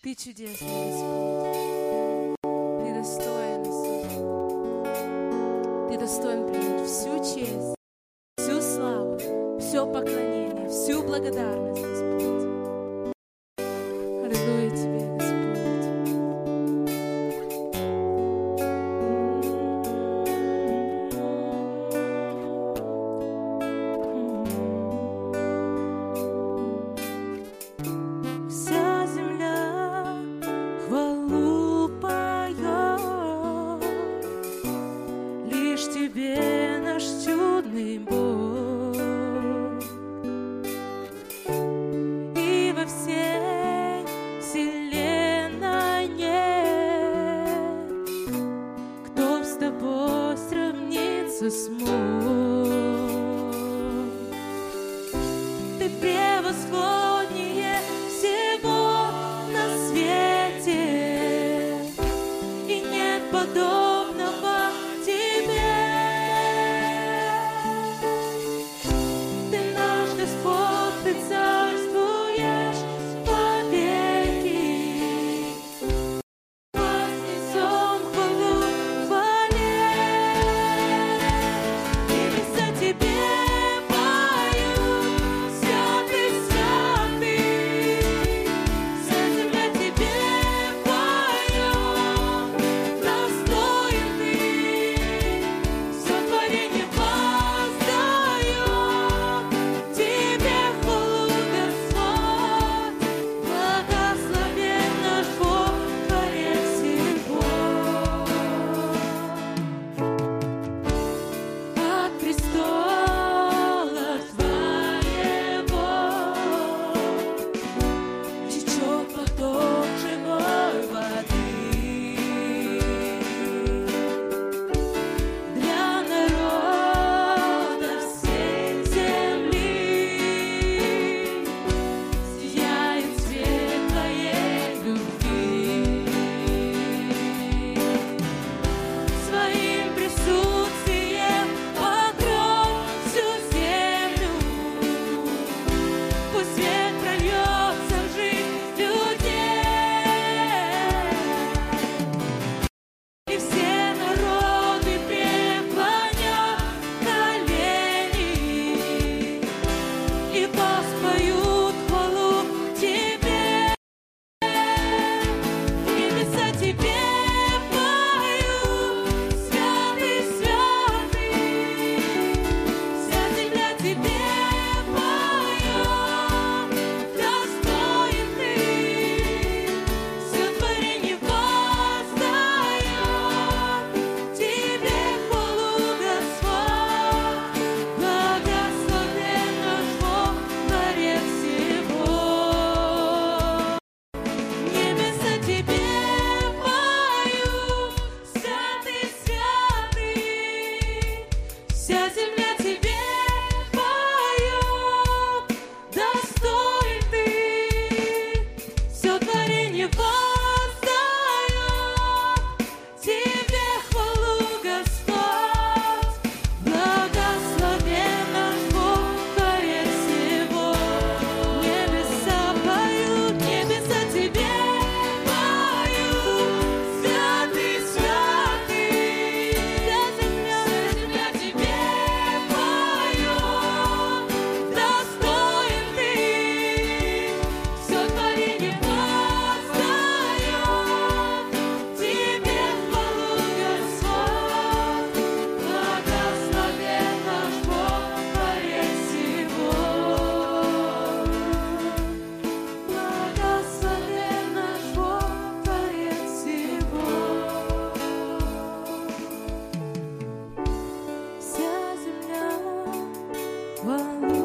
Ты чудесный, Господь. Ты достоин, Ты достоин принять всю честь, всю славу, все поклонение, всю благодарность. тебе наш чудный Бог. И во всей вселенной кто с тобой сравнится смог. beautiful. 光